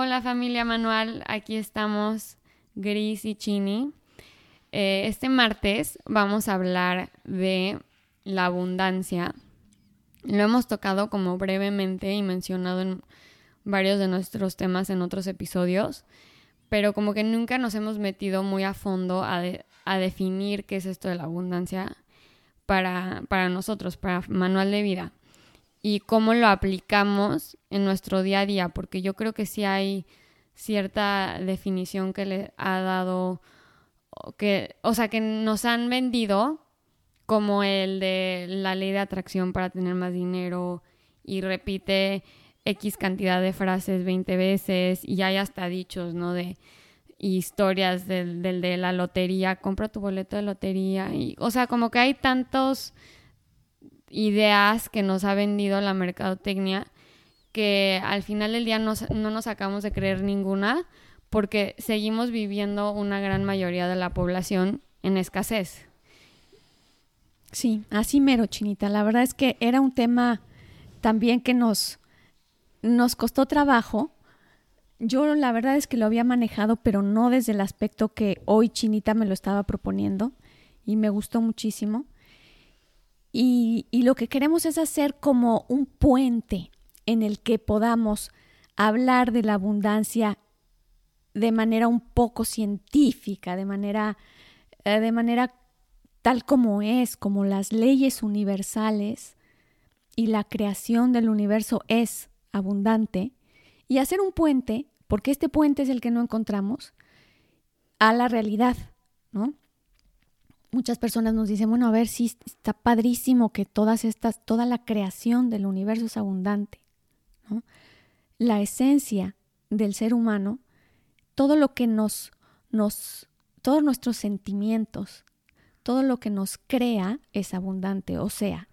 Hola familia Manual, aquí estamos Gris y Chini. Eh, este martes vamos a hablar de la abundancia. Lo hemos tocado como brevemente y mencionado en varios de nuestros temas en otros episodios, pero como que nunca nos hemos metido muy a fondo a, a definir qué es esto de la abundancia para, para nosotros, para manual de vida y cómo lo aplicamos en nuestro día a día, porque yo creo que sí hay cierta definición que le ha dado, que, o sea, que nos han vendido como el de la ley de atracción para tener más dinero y repite X cantidad de frases 20 veces y hay hasta dichos, ¿no? De historias del, del de la lotería, compra tu boleto de lotería o sea, como que hay tantos ideas que nos ha vendido la mercadotecnia que al final del día no nos sacamos de creer ninguna porque seguimos viviendo una gran mayoría de la población en escasez. Sí, así mero, Chinita. La verdad es que era un tema también que nos, nos costó trabajo. Yo la verdad es que lo había manejado, pero no desde el aspecto que hoy Chinita me lo estaba proponiendo y me gustó muchísimo. Y, lo que queremos es hacer como un puente en el que podamos hablar de la abundancia de manera un poco científica, de manera, eh, de manera tal como es, como las leyes universales y la creación del universo es abundante, y hacer un puente, porque este puente es el que no encontramos, a la realidad, ¿no? Muchas personas nos dicen, bueno, a ver, si está padrísimo que todas estas, toda la creación del universo es abundante. La esencia del ser humano, todo lo que nos, nos, todos nuestros sentimientos, todo lo que nos crea es abundante. O sea,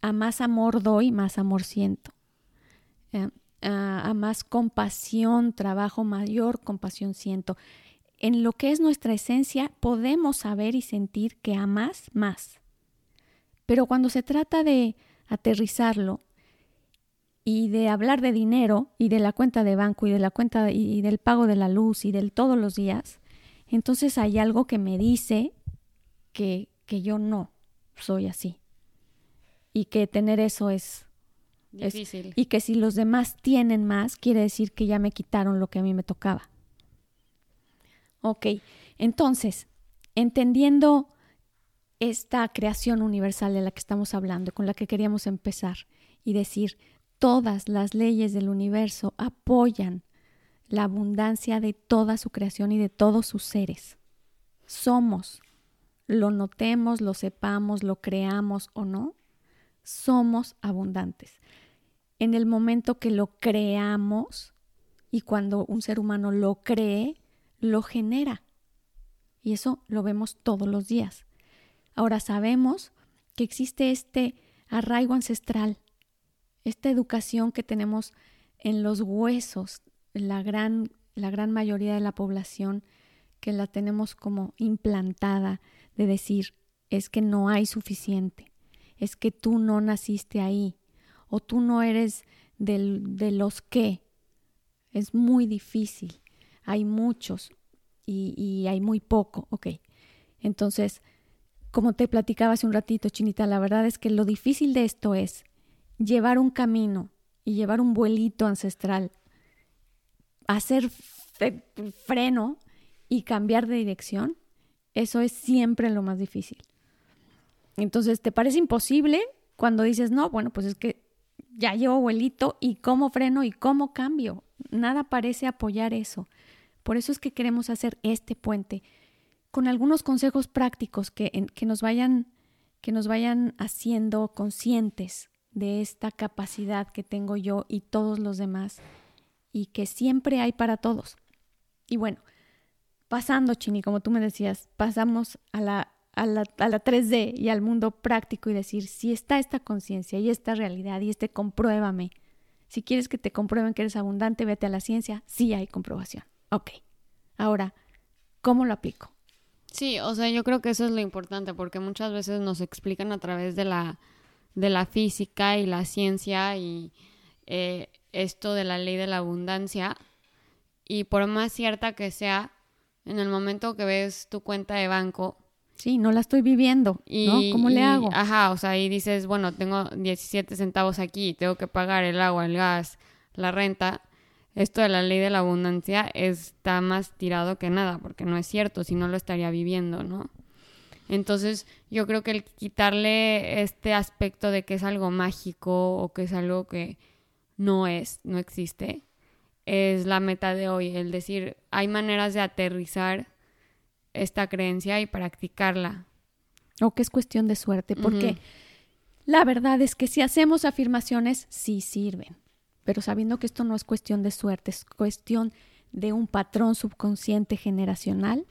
a más amor doy, más amor siento. Eh, a más compasión trabajo, mayor compasión siento en lo que es nuestra esencia podemos saber y sentir que amas más. Pero cuando se trata de aterrizarlo y de hablar de dinero y de la cuenta de banco y de la cuenta y del pago de la luz y del todos los días, entonces hay algo que me dice que, que yo no soy así. Y que tener eso es difícil. y que si los demás tienen más, quiere decir que ya me quitaron lo que a mí me tocaba. Ok, entonces, entendiendo esta creación universal de la que estamos hablando, con la que queríamos empezar, y decir, todas las leyes del universo apoyan la abundancia de toda su creación y de todos sus seres. Somos, lo notemos, lo sepamos, lo creamos o no, somos abundantes. En el momento que lo creamos y cuando un ser humano lo cree, lo genera. Y eso lo vemos todos los días. Ahora sabemos que existe este arraigo ancestral, esta educación que tenemos en los huesos, la gran, la gran mayoría de la población, que la tenemos como implantada de decir, es que no hay suficiente, es que tú no naciste ahí, o tú no eres del, de los que. Es muy difícil hay muchos y, hay muy poco, ok. Entonces, como te platicaba hace un ratito, Chinita, la verdad es que lo difícil de esto es llevar un camino y llevar un vuelito ancestral, hacer freno y cambiar de dirección, eso es siempre lo más difícil. Entonces, ¿te parece imposible cuando dices, no, bueno, pues es que ya llevo vuelito y cómo freno y cómo cambio? Nada parece apoyar eso. Por eso es que queremos hacer este puente con algunos consejos prácticos que, nos, vayan, que nos vayan haciendo conscientes de esta capacidad que tengo yo y todos los demás y que siempre hay para todos. Y bueno, pasando, Chini, como tú me decías, pasamos a la, a la, a la 3D y al mundo práctico y decir, si está esta conciencia y esta realidad y este compruébame, si quieres que te comprueben que eres abundante, vete a la ciencia, sí hay comprobación. Ok, ahora, ¿cómo lo aplico? Sí, o sea, yo creo que eso es lo importante porque muchas veces nos explican a través de la, de la física y la ciencia y eh, esto de la ley de la abundancia y por más cierta que sea, en el momento que ves tu cuenta de banco, Sí, no la estoy viviendo, y, ¿no? ¿Cómo le hago? Ajá, o sea, y dices, bueno, tengo 17 centavos aquí, tengo que pagar el agua, el gas, la renta. Esto de la ley de la abundancia está más tirado que nada, porque no es cierto, si no lo estaría viviendo, ¿no? Entonces, yo creo que el quitarle este aspecto de que es algo mágico o que es algo que no es, no existe, es la meta de hoy, el decir, hay maneras de aterrizar esta creencia y practicarla. O que es cuestión de suerte, porque la verdad es que si hacemos afirmaciones, sí sirven, pero sabiendo que esto no es cuestión de suerte, es cuestión de un patrón subconsciente generacional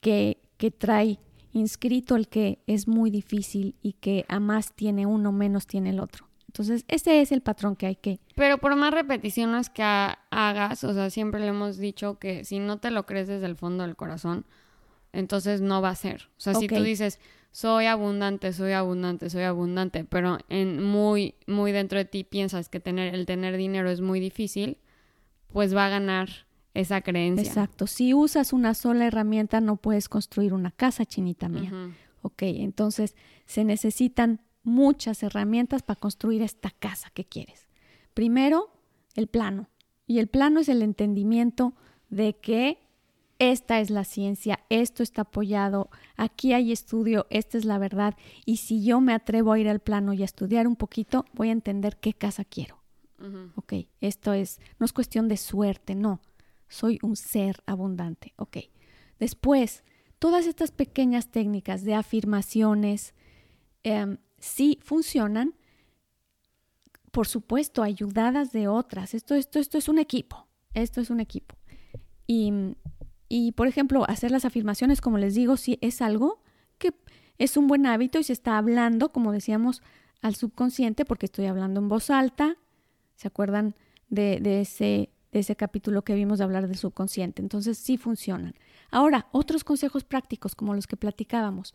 que, que trae inscrito el que es muy difícil y que a más tiene uno, menos tiene el otro. Entonces, ese es el patrón que hay que... Pero por más repeticiones que ha- hagas, o sea, siempre le hemos dicho que si no te lo crees desde el fondo del corazón, entonces no va a ser. O sea, si tú dices, soy abundante, soy abundante, soy abundante, pero en muy, muy dentro de ti piensas que tener, el tener dinero es muy difícil, pues va a ganar esa creencia. Exacto. Si usas una sola herramienta, no puedes construir una casa, chinita mía. Ujú. Ok, entonces se necesitan muchas herramientas para construir esta casa que quieres. Primero, el plano. Y el plano es el entendimiento de que esta es la ciencia, esto está apoyado, aquí hay estudio, esta es la verdad. Y si yo me atrevo a ir al plano y a estudiar un poquito, voy a entender qué casa quiero. Ok, esto es, no es cuestión de suerte, no. Soy un ser abundante. Ok. Después, todas estas pequeñas técnicas de afirmaciones em, sí funcionan, por supuesto, ayudadas de otras. Esto, esto, esto es un equipo. Esto es un equipo. Y, y, por ejemplo, hacer las afirmaciones, como les digo, sí es algo que es un buen hábito y se está hablando, como decíamos, al subconsciente, porque estoy hablando en voz alta. ¿Se acuerdan de, de ese, de ese capítulo que vimos de hablar del subconsciente? Entonces sí funcionan. Ahora, otros consejos prácticos, como los que platicábamos,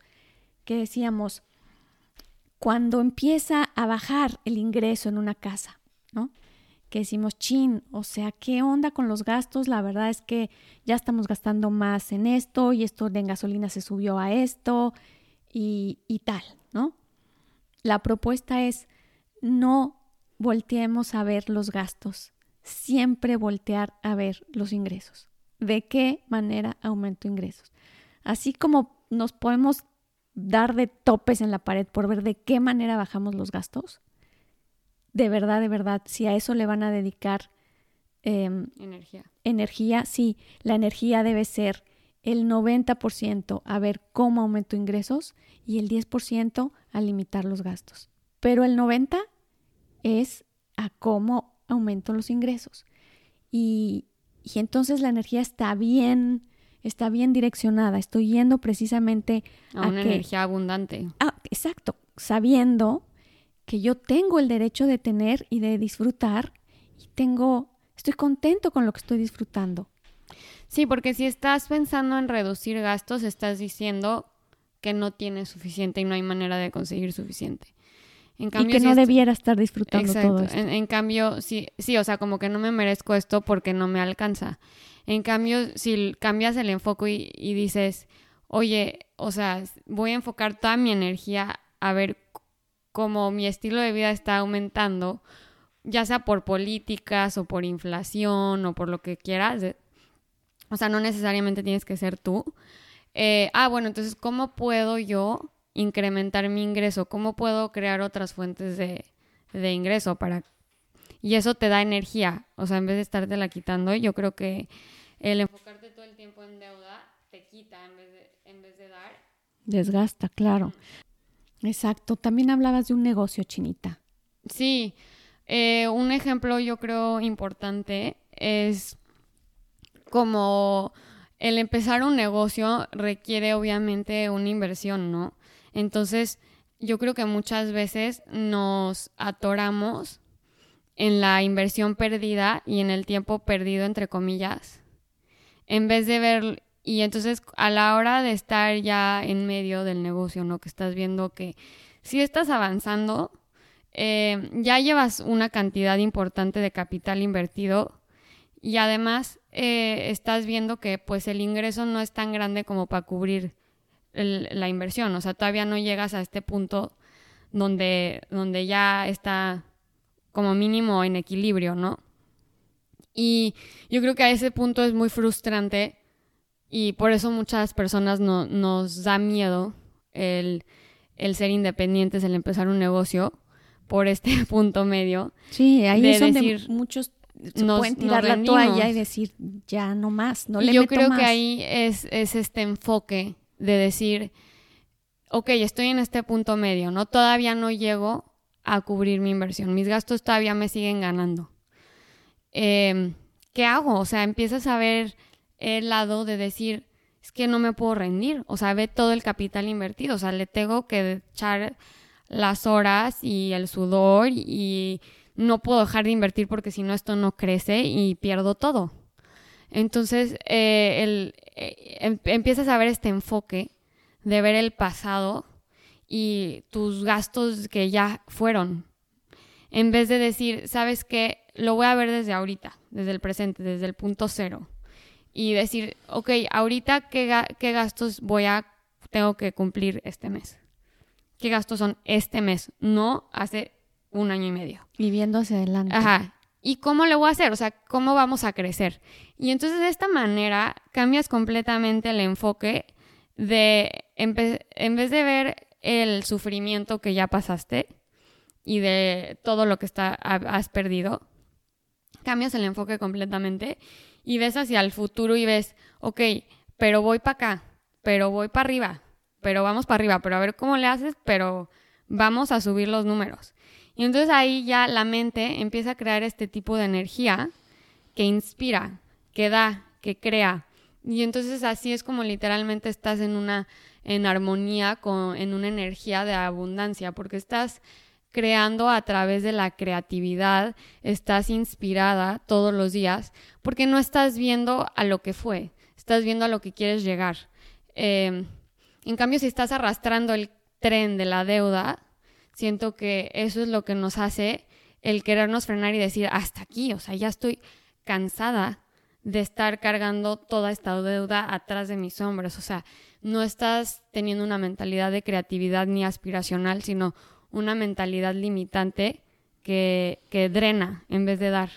que decíamos, cuando empieza a bajar el ingreso en una casa, ¿no? Que decimos, chin, o sea, ¿qué onda con los gastos? La verdad es que ya estamos gastando más en esto y esto de gasolina se subió a esto y, y tal, ¿no? La propuesta es no volteemos a ver los gastos, siempre voltear a ver los ingresos. ¿De qué manera aumento ingresos? Así como nos podemos dar de topes en la pared por ver de qué manera bajamos los gastos, de verdad, de verdad, si a eso le van a dedicar em, Energía. energía, sí, la energía debe ser el 90% a ver cómo aumento ingresos y el 10% a limitar los gastos. Pero el 90% es a cómo aumento los ingresos. Y, y entonces la energía está bien, está bien direccionada. Estoy yendo precisamente A a una que- energía abundante. Ah, exacto, sabiendo que yo tengo el derecho de tener y de disfrutar y tengo, estoy contento con lo que estoy disfrutando. Sí, porque si estás pensando en reducir gastos, estás diciendo que no tienes suficiente y no hay manera de conseguir suficiente. En y que si no debiera estar disfrutando Exacto. todo esto. En, en cambio, sí, sí, o sea, como que no me merezco esto porque no me alcanza. En cambio, si cambias el enfoque y, y dices, oye, o sea, voy a enfocar toda mi energía a ver c- cómo mi estilo de vida está aumentando, ya sea por políticas o por inflación o por lo que quieras. o sea, no necesariamente tienes que ser tú. Eh, ah, bueno, entonces, ¿cómo puedo yo incrementar mi ingreso? ¿Cómo puedo crear otras fuentes de, de ingreso para... Y eso te da energía, o sea, en vez de estártela quitando, yo creo que el enfocarte todo el tiempo en deuda te quita en vez de, en vez de dar. Desgasta, claro. Exacto. También hablabas de un negocio, Chinita. Sí, eh, un ejemplo yo creo importante es como el empezar un negocio requiere obviamente una inversión, ¿no? Entonces, yo creo que muchas veces nos atoramos en la inversión perdida y en el tiempo perdido, entre comillas, en vez de ver, y entonces a la hora de estar ya en medio del negocio, ¿no? Que estás viendo que si estás avanzando, eh, ya llevas una cantidad importante de capital invertido y además eh, estás viendo que pues el ingreso no es tan grande como para cubrir la inversión, o sea, todavía no llegas a este punto donde, donde ya está como mínimo en equilibrio, ¿no? Y yo creo que a ese punto es muy frustrante y por eso muchas personas no, nos da miedo el, el ser independientes, el empezar un negocio por este punto medio. Sí, ahí es donde muchos se pueden tirar la toalla y decir, ya no más, no le Yo creo que ahí es, es este enfoque de decir, ok, estoy en este punto medio, ¿no? Todavía no llego a cubrir mi inversión, mis gastos todavía me siguen ganando. Em, ¿Qué hago? O sea, empiezas a ver el lado de decir, es que no me puedo rendir, o sea, ve todo el capital invertido, o sea, le tengo que echar las horas y el sudor y no puedo dejar de invertir porque si no esto no crece y pierdo todo. Entonces, eh, el, eh, em, empiezas a ver este enfoque de ver el pasado y tus gastos que ya fueron. En vez de decir, ¿sabes qué? Lo voy a ver desde ahorita, desde el presente, desde el punto cero y decir, ok, ahorita qué, qué gastos voy a, tengo que cumplir este mes. ¿Qué gastos son este mes? No hace un año y medio. Viviendo hacia adelante. Ajá. ¿Y cómo lo voy a hacer? O sea, ¿cómo vamos a crecer? Y entonces de esta manera cambias completamente el enfoque de, en vez de ver el sufrimiento que ya pasaste y de todo lo que está, has perdido, cambias el enfoque completamente y ves hacia el futuro y ves, ok, pero voy para acá, pero voy para arriba, pero vamos para arriba, pero a ver cómo le haces, pero vamos a subir los números. Y entonces ahí ya la mente empieza a crear este tipo de energía que inspira, que da, que crea. Y entonces así es como literalmente estás en una en armonía con en una energía de abundancia, porque estás creando a través de la creatividad, estás inspirada todos los días, porque no estás viendo a lo que fue, estás viendo a lo que quieres llegar. Em, en cambio, si estás arrastrando el tren de la deuda, siento que eso es lo que nos hace el querernos frenar y decir, hasta aquí, o sea, ya estoy cansada de estar cargando toda esta deuda atrás de mis hombros. O sea, no estás teniendo una mentalidad de creatividad ni aspiracional, sino una mentalidad limitante que, que drena en vez de dar.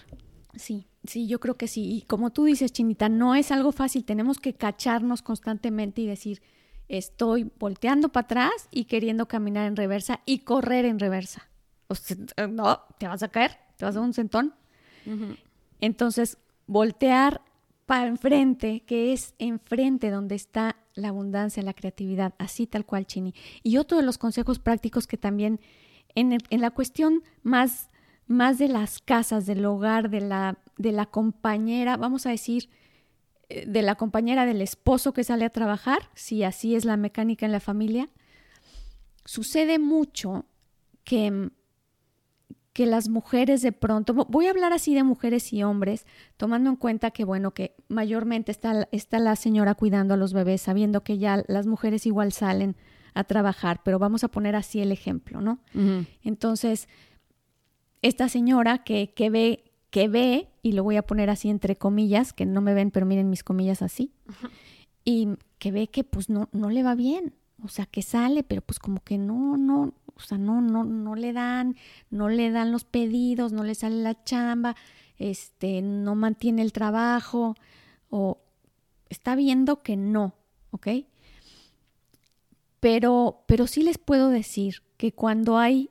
Sí, sí, yo creo que sí. Y como tú dices, Chinita, no es algo fácil. Tenemos que cacharnos constantemente y decir, estoy volteando para atrás y queriendo caminar en reversa y correr en reversa. O sea, no, te vas a caer, te vas a dar un sentón. Entonces, voltear para enfrente, que es enfrente donde está la abundancia, la creatividad, así tal cual, Chini. Y otro de los consejos prácticos que también en, en la cuestión más, más de las casas, del hogar, de la, de la compañera, vamos a decir, eh, de la compañera del esposo que sale a trabajar, si así es la mecánica en la familia, sucede mucho que que las mujeres de pronto, voy a hablar así de mujeres y hombres, tomando en cuenta que, bueno, que mayormente está, está la señora cuidando a los bebés, sabiendo que ya las mujeres igual salen a trabajar, pero vamos a poner así el ejemplo, ¿no? Entonces, esta señora que, que ve, que ve, y lo voy a poner así entre comillas, que no me ven, pero miren mis comillas así, y que ve que pues no, no le va bien, o sea, que sale, pero pues como que no, no, o sea, no, no, no le dan, no le dan los pedidos, no le sale la chamba, este, no mantiene el trabajo, o está viendo que no, ¿ok? Pero, pero sí les puedo decir que cuando hay,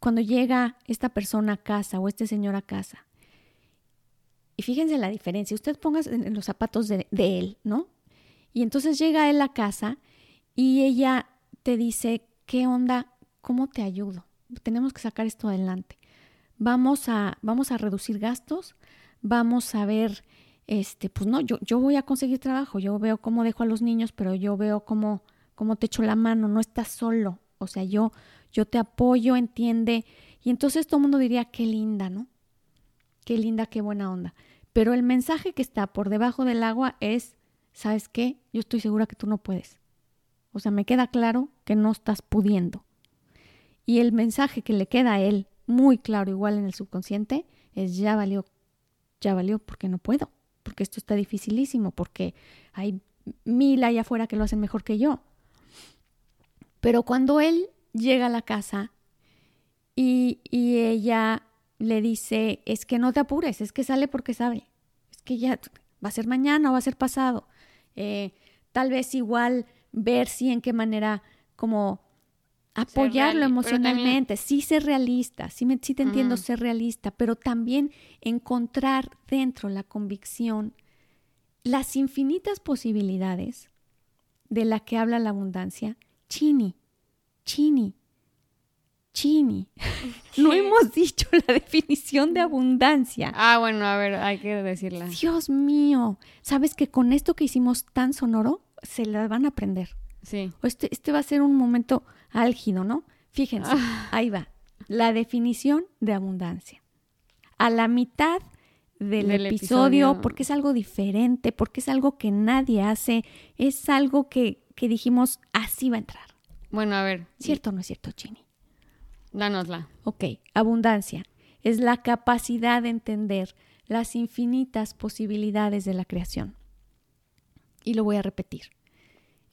cuando llega esta persona a casa o este señor a casa, y fíjense la diferencia, usted ponga en los zapatos de, de él, ¿no? Y entonces llega él a casa y ella te dice, ¿qué onda? ¿Cómo te ayudo? Tenemos que sacar esto adelante. Vamos a, vamos a reducir gastos, vamos a ver, este, pues no, yo, yo voy a conseguir trabajo, yo veo cómo dejo a los niños, pero yo veo cómo, cómo te echo la mano, no estás solo. O sea, yo, yo te apoyo, entiende. Y entonces todo el mundo diría, qué linda, ¿no? Qué linda, qué buena onda. Pero el mensaje que está por debajo del agua es, ¿sabes qué? Yo estoy segura que tú no puedes. O sea, me queda claro que no estás pudiendo. Y el mensaje que le queda a él, muy claro, igual en el subconsciente, es ya valió ya valió porque no puedo, porque esto está dificilísimo, porque hay mil allá afuera que lo hacen mejor que yo. Pero cuando él llega a la casa y, y ella le dice, es que no te apures, es que sale porque sabe, es que ya va a ser mañana o va a ser pasado. Eh, tal vez igual ver si en qué manera como apoyarlo emocionalmente, sí ser realista, sí, me, sí te entiendo ser realista, pero también encontrar dentro la convicción, las infinitas posibilidades de la que habla la abundancia. Chini, chini, chini. no hemos dicho la definición de abundancia. Ah, bueno, a ver, hay que decirla. Dios mío, ¿sabes que con esto que hicimos tan sonoro se la van a aprender? Sí. Este, este va a ser un momento álgido, ¿no? Fíjense, ah. ahí va. La definición de abundancia. A la mitad del, episodio, porque es algo diferente, porque es algo que nadie hace, es algo que, que dijimos, así va a entrar. Bueno, a ver. ¿Cierto o no es cierto, Chini? Dánosla. Ok, abundancia es la capacidad de entender las infinitas posibilidades de la creación. Y lo voy a repetir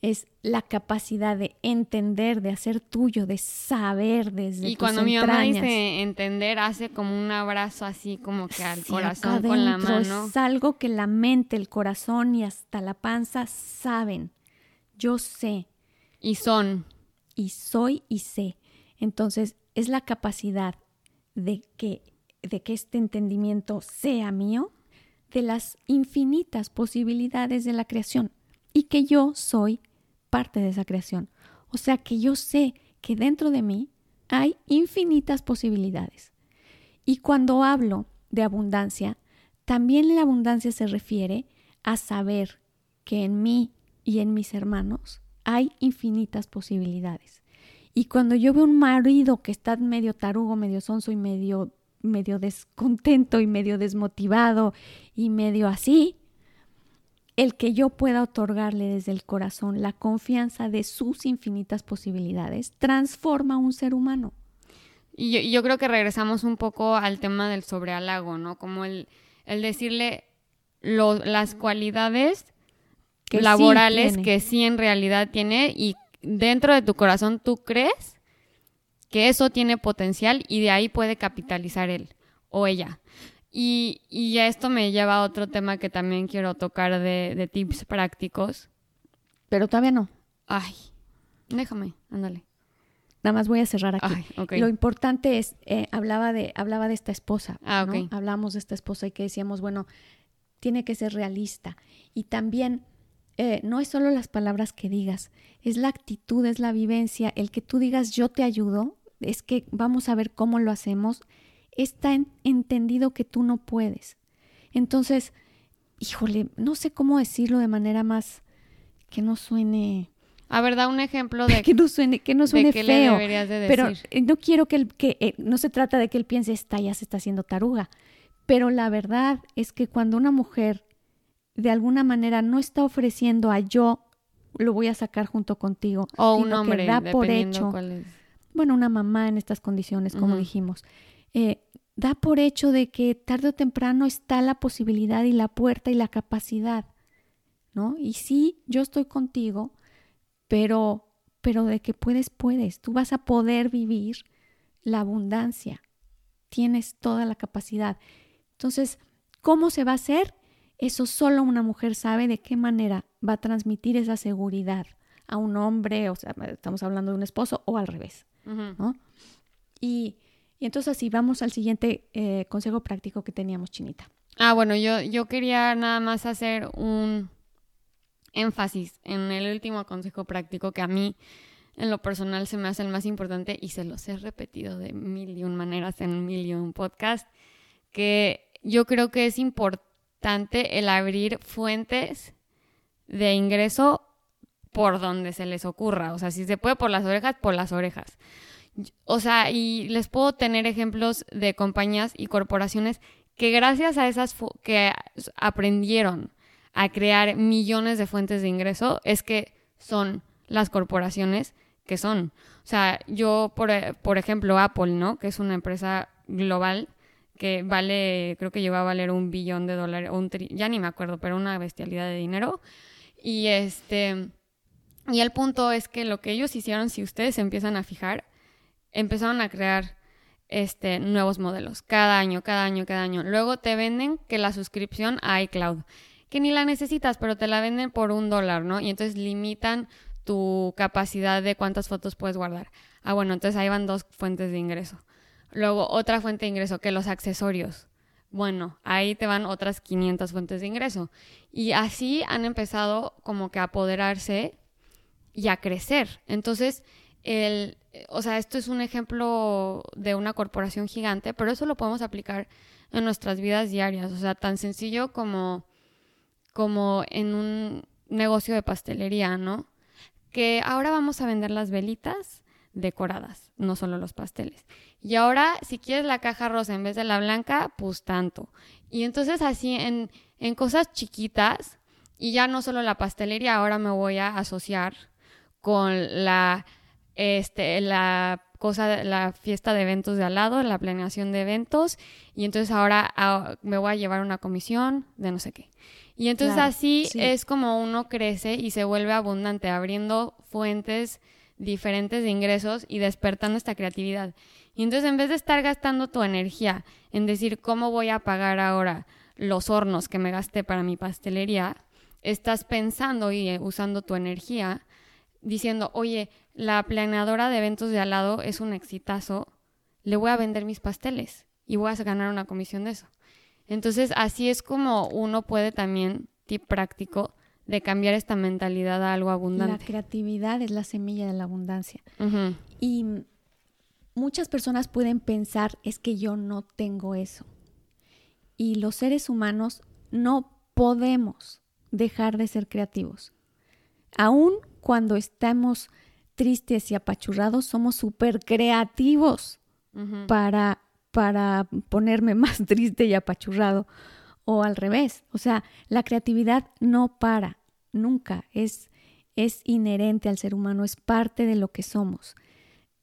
es la capacidad de entender, de hacer tuyo, de saber desde Y cuando mi mamá dice entender, hace como un abrazo así como que al corazón con la mano. Es algo que la mente, el corazón y hasta la panza saben. Yo sé. Y son. Y soy y sé. Entonces, es la capacidad de que, de que este entendimiento sea mío, de las infinitas posibilidades de la creación y que yo soy parte de esa creación. O sea que yo sé que dentro de mí hay infinitas posibilidades. Y cuando hablo de abundancia, también la abundancia se refiere a saber que en mí y en mis hermanos hay infinitas posibilidades. Y cuando yo veo un marido que está medio tarugo, medio sonso y medio, medio descontento y medio desmotivado y medio así, el que yo pueda otorgarle desde el corazón la confianza de sus infinitas posibilidades transforma a un ser humano. Y yo, creo que regresamos un poco al tema del sobrealago, ¿no? Como el, el decirle las cualidades laborales que sí en realidad tiene y dentro de tu corazón tú crees que eso tiene potencial y de ahí puede capitalizar él o ella. Y, y esto me lleva a otro tema que también quiero tocar de, tips prácticos. Pero todavía no. Ay, déjame, ándale. Nada más voy a cerrar aquí. Lo importante es, eh, hablaba, de, hablaba de esta esposa. Ah, ¿no? Hablamos de esta esposa y que decíamos, bueno, tiene que ser realista. Y también eh, no es solo las palabras que digas, es la actitud, es la vivencia, el que tú digas yo te ayudo, es que vamos a ver cómo lo hacemos está entendido que tú no puedes. Entonces, híjole, no sé cómo decirlo de manera más que no suene a ver, da un ejemplo de que no suene, que no suene feo. Pero eh, no quiero que, que eh, no se trata de que él piense esta ya se está haciendo taruga. Pero la verdad es que cuando una mujer de alguna manera no está ofreciendo a yo lo voy a sacar junto contigo, o un hombre, da por hecho, bueno, una mamá en estas condiciones, como dijimos, eh, da por hecho de que tarde o temprano está la posibilidad y la puerta y la capacidad, ¿no? Y sí, yo estoy contigo, pero, pero de que puedes, puedes. Tú vas a poder vivir la abundancia. Tienes toda la capacidad. Entonces, ¿cómo se va a hacer? Eso solo una mujer sabe de qué manera va a transmitir esa seguridad a un hombre, o sea, estamos hablando de un esposo o al revés, ¿no? Y y entonces así vamos al siguiente eh, consejo práctico que teníamos, Chinita. Ah, bueno, yo, yo quería nada más hacer un énfasis en el último consejo práctico que a mí en lo personal se me hace el más importante y se los he repetido de mil y un maneras en mil y un podcast, que yo creo que es importante el abrir fuentes de ingreso por donde se les ocurra. O sea, si se puede por las orejas, por las orejas. O sea, y les puedo tener ejemplos de compañías y corporaciones que gracias a esas que aprendieron a crear millones de fuentes de ingreso, es que son las corporaciones que son. O sea, yo, por, por ejemplo, Apple, ¿no? Que es una empresa global que vale, creo que llegó a valer un billón de dólares, un ya ni me acuerdo, pero una bestialidad de dinero. Y este, y el punto es que lo que ellos hicieron, si ustedes empiezan a fijar, empezaron a crear este, nuevos modelos, cada año, cada año, cada año. Luego te venden que la suscripción a iCloud, que ni la necesitas, pero te la venden por un dólar, ¿no? Y entonces limitan tu capacidad de cuántas fotos puedes guardar. Ah, bueno, entonces ahí van dos fuentes de ingreso. Luego otra fuente de ingreso, que los accesorios. Bueno, ahí te van otras 500 fuentes de ingreso. Y así han empezado como que a apoderarse y a crecer. Entonces, el, o sea, esto es un ejemplo de una corporación gigante, pero eso lo podemos aplicar en nuestras vidas diarias. O sea, tan sencillo como, como en un negocio de pastelería, ¿no? Que ahora vamos a vender las velitas decoradas, no solo los pasteles. Y ahora, si quieres la caja rosa en vez de la blanca, pues tanto. Y entonces así en, en cosas chiquitas, y ya no solo la pastelería, ahora me voy a asociar con la este, la cosa, la fiesta de eventos de al lado, la planeación de eventos, y entonces ahora ah, me voy a llevar una comisión de no sé qué. Y entonces así es como uno crece y se vuelve abundante, abriendo fuentes diferentes de ingresos y despertando esta creatividad. Y entonces en vez de estar gastando tu energía en decir cómo voy a pagar ahora los hornos que me gasté para mi pastelería, estás pensando y eh, usando tu energía diciendo, oye, la planeadora de eventos de al lado es un exitazo, le voy a vender mis pasteles y voy a ganar una comisión de eso. Entonces, así es como uno puede también, tip práctico, de cambiar esta mentalidad a algo abundante. La creatividad es la semilla de la abundancia. Y muchas personas pueden pensar, es que yo no tengo eso. Y los seres humanos no podemos dejar de ser creativos. Aún cuando estamos tristes y apachurrados, somos súper creativos para, para ponerme más triste y apachurrado. O al revés. O sea, la creatividad no para, nunca. Es, es inherente al ser humano, es parte de lo que somos.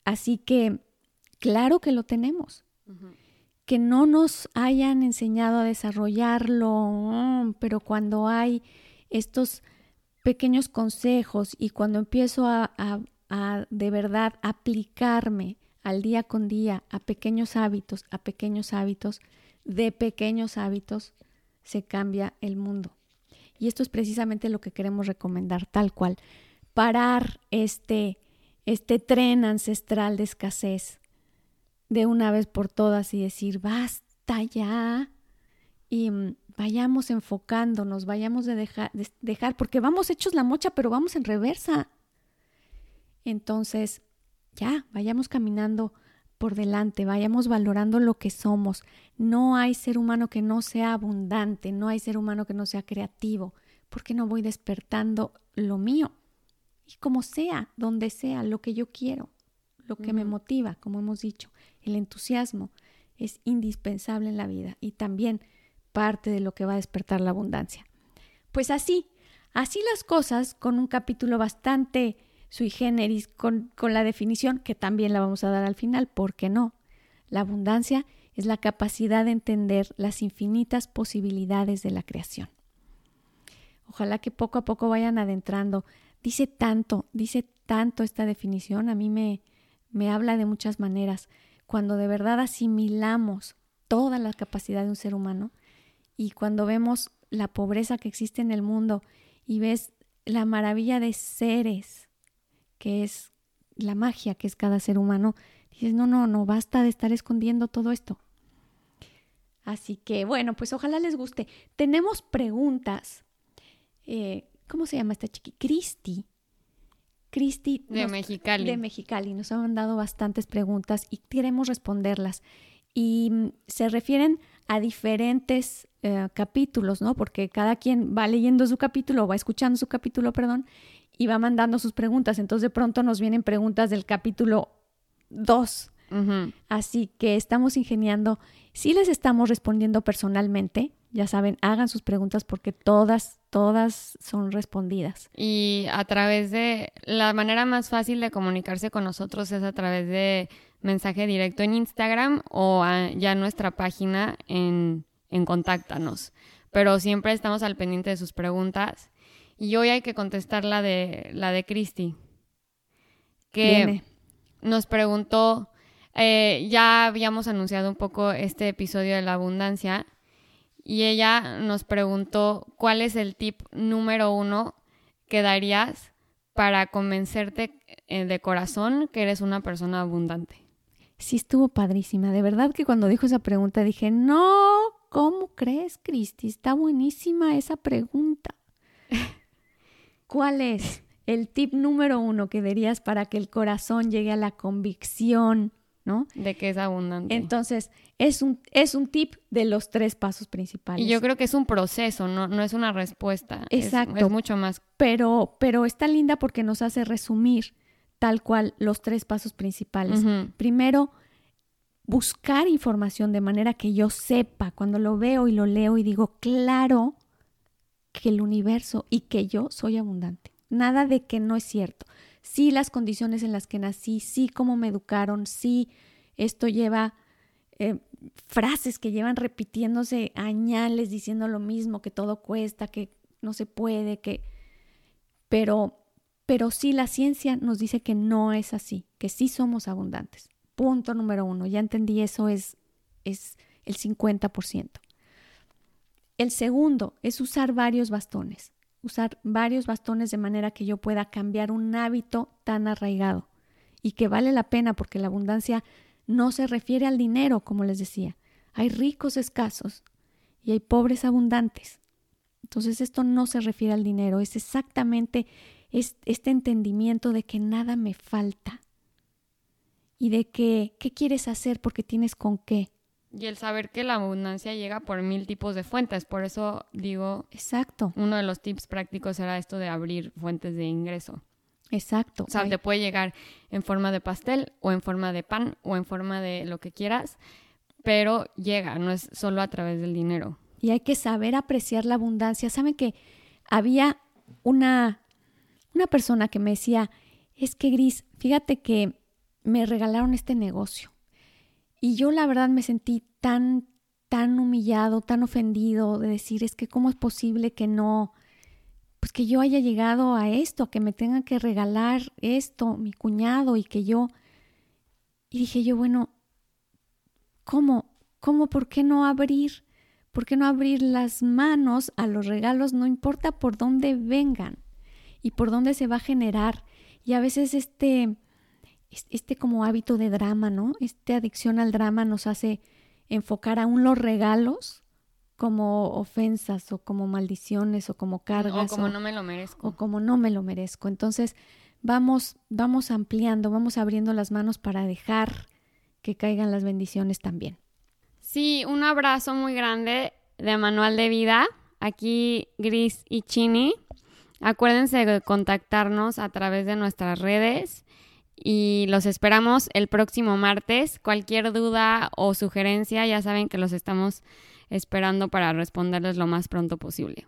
Así que, claro que lo tenemos. Que no nos hayan enseñado a desarrollarlo, pero cuando hay estos pequeños consejos y cuando empiezo a, de verdad aplicarme al día con día a pequeños hábitos, a pequeños hábitos, de pequeños hábitos, se cambia el mundo. Y esto es precisamente lo que queremos recomendar, tal cual. Parar este, este tren ancestral de escasez de una vez por todas y decir, basta ya. Y mm, vayamos enfocándonos, vayamos de dejar, dejar, porque vamos hechos la mocha, pero vamos en reversa. Entonces, ya, vayamos caminando por delante, vayamos valorando lo que somos. No hay ser humano que no sea abundante, no hay ser humano que no sea creativo. porque no voy despertando lo mío? Y como sea, donde sea, lo que yo quiero, lo que me motiva, como hemos dicho, el entusiasmo es indispensable en la vida y también parte de lo que va a despertar la abundancia. Pues así, así las cosas, con un capítulo bastante sui generis, con, con la definición que también la vamos a dar al final, ¿por qué no? La abundancia es la capacidad de entender las infinitas posibilidades de la creación. Ojalá que poco a poco vayan adentrando. Dice tanto, dice tanto esta definición, a mí me, me habla de muchas maneras. Cuando de verdad asimilamos toda la capacidad de un ser humano, y cuando vemos la pobreza que existe en el mundo y ves la maravilla de seres, que es la magia que es cada ser humano, dices, no, no, no, basta de estar escondiendo todo esto. Así que bueno, pues ojalá les guste. Tenemos preguntas. Eh, ¿Cómo se llama esta chiqui? Cristi. Cristi. De Mexicali. De Mexicali. Nos han mandado bastantes preguntas y queremos responderlas. Y mm, se refieren a diferentes eh, capítulos, ¿no? Porque cada quien va leyendo su capítulo, va escuchando su capítulo, perdón, y va mandando sus preguntas. Entonces de pronto nos vienen preguntas del capítulo 2. Así que estamos ingeniando. Si les estamos respondiendo personalmente, ya saben, hagan sus preguntas porque todas, todas son respondidas. Y a través de, la manera más fácil de comunicarse con nosotros es a través de mensaje directo en Instagram o ya nuestra página en, en Contáctanos. Pero siempre estamos al pendiente de sus preguntas. Y hoy hay que contestar la de, la de Cristi, que nos preguntó, eh, ya habíamos anunciado un poco este episodio de la abundancia, y ella nos preguntó cuál es el tip número uno que darías para convencerte eh, de corazón que eres una persona abundante. Sí, estuvo padrísima. De verdad que cuando dijo esa pregunta dije, no, ¿cómo crees, Cristi? Está buenísima esa pregunta. ¿Cuál es el tip número uno que dirías para que el corazón llegue a la convicción, ¿no? De que es abundante. Entonces, es un, es un tip de los tres pasos principales. Y yo creo que es un proceso, no, no es una respuesta. Exacto. Es, mucho más. Pero, pero está linda porque nos hace resumir tal cual los tres pasos principales. Primero, buscar información de manera que yo sepa, cuando lo veo y lo leo y digo, claro que el universo y que yo soy abundante. Nada de que no es cierto. Sí las condiciones en las que nací, sí cómo me educaron, sí esto lleva eh, frases que llevan repitiéndose añales diciendo lo mismo, que todo cuesta, que no se puede, que... Pero pero sí la ciencia nos dice que no es así, que sí somos abundantes. Punto número uno, ya entendí eso es, es el 50%. El segundo es usar varios bastones, usar varios bastones de manera que yo pueda cambiar un hábito tan arraigado y que vale la pena porque la abundancia no se refiere al dinero, como les decía. Hay ricos escasos y hay pobres abundantes. Entonces esto no se refiere al dinero, es exactamente es este entendimiento de que nada me falta y de que qué quieres hacer porque tienes con qué. Y el saber que la abundancia llega por mil tipos de fuentes, por eso digo, exacto. Uno de los tips prácticos era esto de abrir fuentes de ingreso. Exacto. O sea, te puede llegar en forma de pastel o en forma de pan o en forma de lo que quieras, pero llega, no es solo a través del dinero. Y hay que saber apreciar la abundancia. Saben que había una una persona que me decía, es que Gris, fíjate que me regalaron este negocio. Y yo la verdad me sentí tan, tan humillado, tan ofendido de decir, es que cómo es posible que no, pues que yo haya llegado a esto, que me tengan que regalar esto, mi cuñado, y que yo... Y dije yo, bueno, ¿cómo? ¿Cómo? ¿Por qué no abrir? ¿Por qué no abrir las manos a los regalos? No importa por dónde vengan y por dónde se va a generar. Y a veces este, este como hábito de drama, ¿no? Esta adicción al drama nos hace enfocar aún los regalos como ofensas o como maldiciones o como cargas. O como no me lo merezco. O como no me lo merezco. Entonces vamos, vamos ampliando, vamos abriendo las manos para dejar que caigan las bendiciones también. Sí, un abrazo muy grande de Manual de Vida. Aquí Gris y Chini. Acuérdense de contactarnos a través de nuestras redes y los esperamos el próximo martes. Cualquier duda o sugerencia ya saben que los estamos esperando para responderles lo más pronto posible.